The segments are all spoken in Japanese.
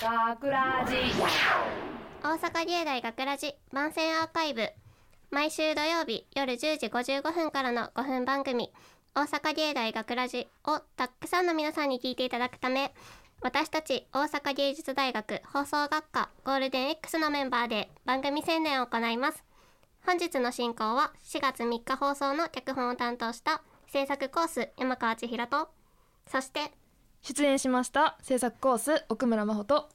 学ラジ大阪芸大学ラジ番宣アーカイブ。毎週土曜日夜10時55分からの5分番組。大阪芸大学ラジをたくさんの皆さんに聞いていただくため私たち大阪芸術大学放送学科ゴールデン X のメンバーで番組宣伝を行います。本日の進行は4月3日放送の脚本を担当した制作コース山川千尋とそして出演しました制作コース奥村真帆と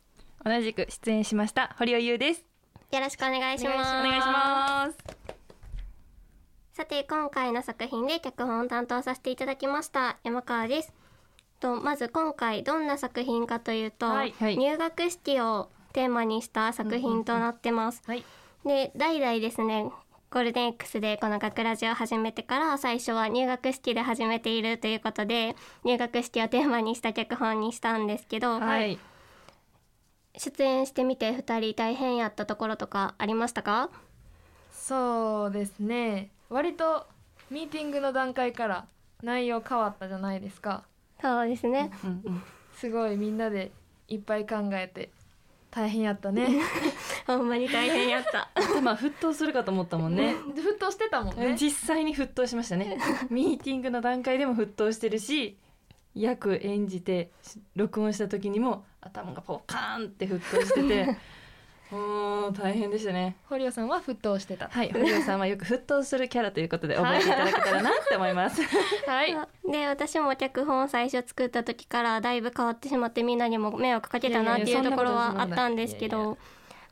同じく出演しました堀尾優です。よろしくお願いします。お願いします。さて今回の作品で脚本を担当させていただきました山川です。とまず今回どんな作品かというと、はいはい。入学式をテーマにした作品となってます、はい。で代々ですねゴールデン X でこの学ラジを始めてから最初は入学式で始めているということで入学式をテーマにした脚本にしたんですけど、はい。出演してみて2人大変やったところとかありましたか？そうですね。割とミーティングの段階から内容変わったじゃないですか。そうですね。すごいみんなでいっぱい考えて大変やったね ほんまに大変やった。頭沸騰するかと思ったもんね。沸騰してたもんね。実際に沸騰しましたね。ミーティングの段階でも沸騰してるし役演じて録音した時にも頭がポカーンって沸騰してても う大変でしたね。堀尾さんは沸騰してた。はい堀尾さんはよく沸騰するキャラということで覚えていただけたらなって思います。はい。で私も脚本を最初作った時からだいぶ変わってしまってみんなにも迷惑かけたなっていうところはあったんですけいやいやど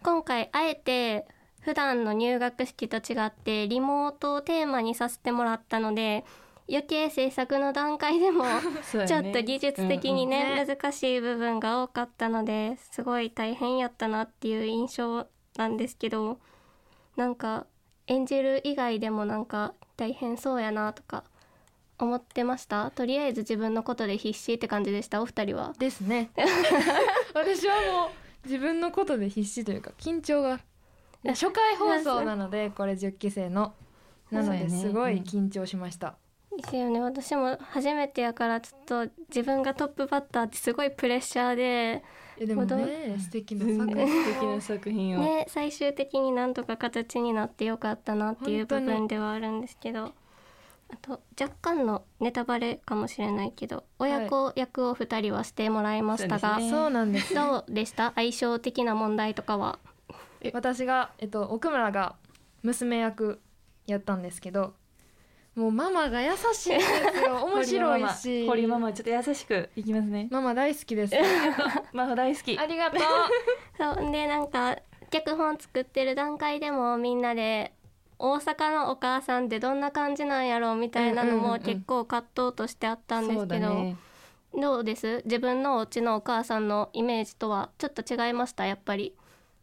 今回あえて普段の入学式と違ってリモートをテーマにさせてもらったので余計制作の段階でも ちょっと技術的にね,、うんうん。難しい部分が多かったのですごい大変やったなっていう印象なんですけどなんか演じる以外でもなんか大変そうやなとか思ってました？とりあえず自分のことで必死って感じでした？お二人は。ですね。私はもう自分のことで必死というか緊張が初回放送なのでこれ10期生の。なのですごい緊張しました。ですよね。私も初めてやからちょっと自分がトップバッターってすごいプレッシャーでえでもね素敵な素作品敵な作品を、ね最終的になんとか形になってよかったなっていう部分ではあるんですけどあと若干のネタバレかもしれないけど親子役を2人はしてもらいましたが、そうですね。そうなんです。どうでした？相性的な問題とかは？私が、えっと、奥村が娘役やったんですけどもうママが優しいんですよ面白いし。堀ママちょっと優しくいきますね。ママ大好きです。ママ大好き。ありがとう。そうでなんか脚本作ってる段階でもみんなで大阪のお母さんってどんな感じなんやろうみたいなのうんうんうんうん。も結構葛藤としてあったんですそうけど、だねどうです？自分のお家のお母さんのイメージとはちょっと違いました？やっぱり。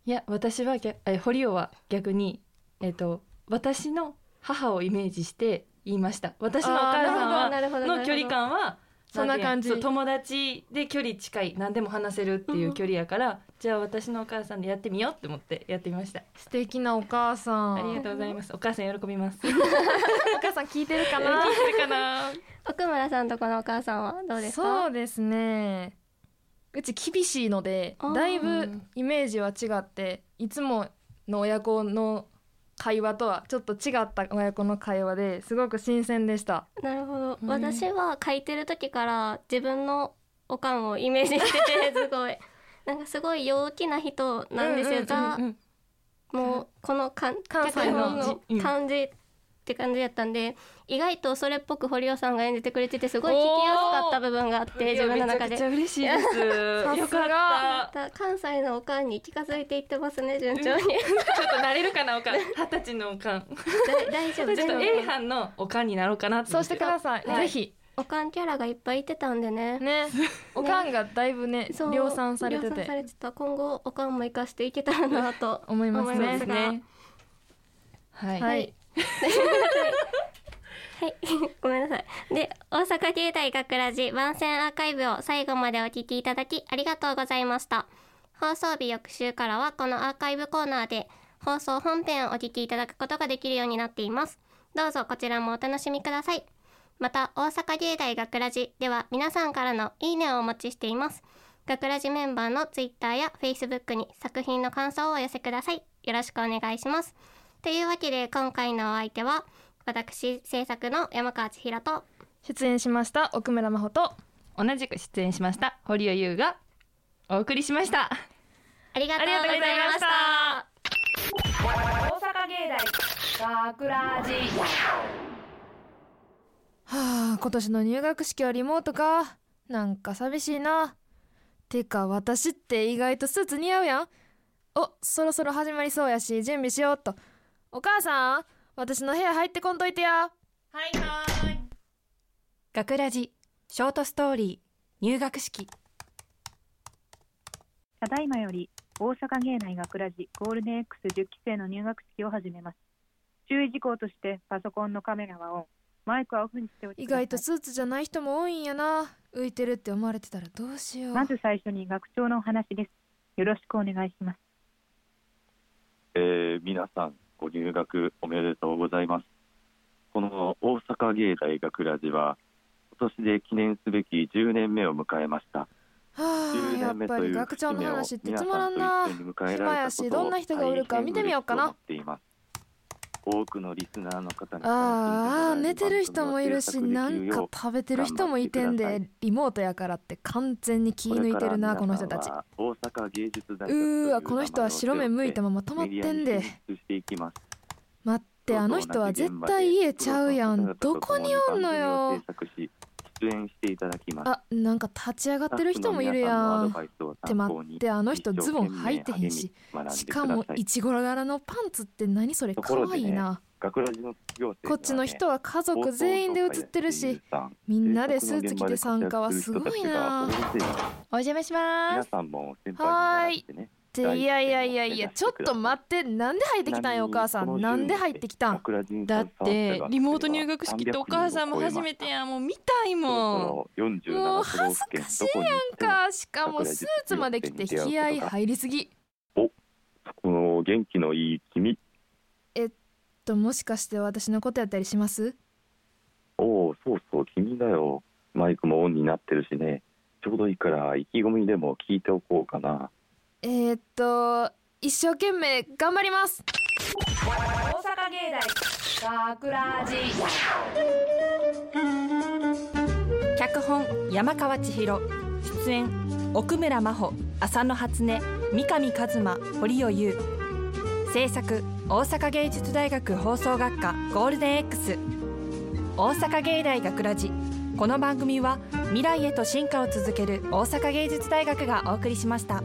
いや私は逆え堀尾は逆にえっ、と私の母をイメージして言いました。私のお母さんの距離感はそんな感じ。友達で距離近い何でも話せるっていう距離やから、じゃあ私のお母さんでやってみようって思ってやってみました、素敵なお母さん。ありがとうございます。お母さん喜びます。聞 いお母さん聞いてるかな？てるかな？奥村さんとこのお母さんはどうですか？そうですね。うち厳しいのでだいぶイメージは違っていつもの親子の会話とはちょっと違った親子の会話ですごく新鮮でした。なるほど、うん。私は書いてる時から自分のおかんをイメージしててすごい。なんかすごい陽気な人なんですよ、うんうんうんザうん。もうこのかん関西の。感じって感じやったんで意外とそれっぽく堀尾さんが演じてくれててすごい聞きやすかった部分があって自分の中で。めちゃくちゃ嬉しいです。よかった。だ関西のおかんに近づいていってますね順調に。ちょっと慣れるかなおかん。二十歳のおかん。だ大丈夫ちょっと大 A 班のおかんになろうかなって。そうしてください、はい。ぜひ。おかんキャラがいっぱいいてたんでね。ね。おかんがだいぶね量産されて量産さてれてた。今後おかんも生かしていけたらなと思いますね。すが。はい、はいはい、ごめんなさい。で、大阪芸大学ラジ番宣アーカイブを最後までお聞きいただきありがとうございました。放送日翌週からはこのアーカイブコーナーで放送本編をお聞きいただくことができるようになっています。どうぞこちらもお楽しみください。また、大阪芸大学ラジでは皆さんからのいいねをお待ちしています。学ラジメンバーのツイッターやフェイスブックに作品の感想をお寄せくださいよろしくお願いしますというわけで今回のお相手は私制作の山川千尋と出演しました奥村真帆と同じく出演しました堀尾優がお送りしました。ありがとうございました。大阪芸大学ラジはあ今年の入学式はリモートか。なんか寂しいな。てか私って意外とスーツ似合うやん。おそろそろ始まりそうやし準備しようっとお母さん私の部屋入ってこんといてや。はいはい。学ラジショートストーリー入学式。ただいまより大阪芸大学ラジゴールデン X10 期生の入学式を始めます。注意事項としてパソコンのカメラはオン。マイクはオフにしておいて意ください。外とスーツじゃない人も多いんやな。浮いてるって思われてたらどうしよう。まず最初に学長のお話です。よろしくお願いします。えー皆さんご入学おめでとうございます。この大阪芸大学ラジは今年で記念すべき10年目を迎えました。はあ10やっぱり学長の話って皆つまらんな。暇やしどんな人がおるか見てみようかな多くのリスナーの方にああ寝てる人もいるしなんか食べてる人もいてんでリモートやからって完全に気抜いてるなこの人たち。大阪芸術大学うーわこの人は白目向いたまま止まってんで待ってあの人は絶対家ちゃうやん。どこにおんのよ出演していただきます。あなんか立ち上がってる人もいるやん。って待ってあの人ズボン履いてへんし。しかもいちご柄のパンツって何それかわいいなねこっちの人は家族全員で写ってるしみんなでスーツ着て参加はすごいな。お邪魔しま皆すさんも先輩に習っていやいやいやいやちょっと待ってなんで入ってきたん？よお母さん。なんで入ってきたん？だってリモート入学式ってお母さんも初めてやん。もう見たいもん。んもう恥ずかしいやん。かしかもスーツまで着て気合入りすぎ。この元気のいい君。ともしかして私のことやったりします？おおそうそう君だよ。マイクもオンになってるしね。ちょうどいいから意気込みでも聞いておこうかなえー、っと一生懸命頑張ります。大阪芸大学ラジ脚本山川千尋。出演奥村真帆。浅野初音。三上一馬堀尾優。制作大阪芸術大学放送学科ゴールデン X 大阪芸大学ラジこの番組は未来へと進化を続ける大阪芸術大学がお送りしました。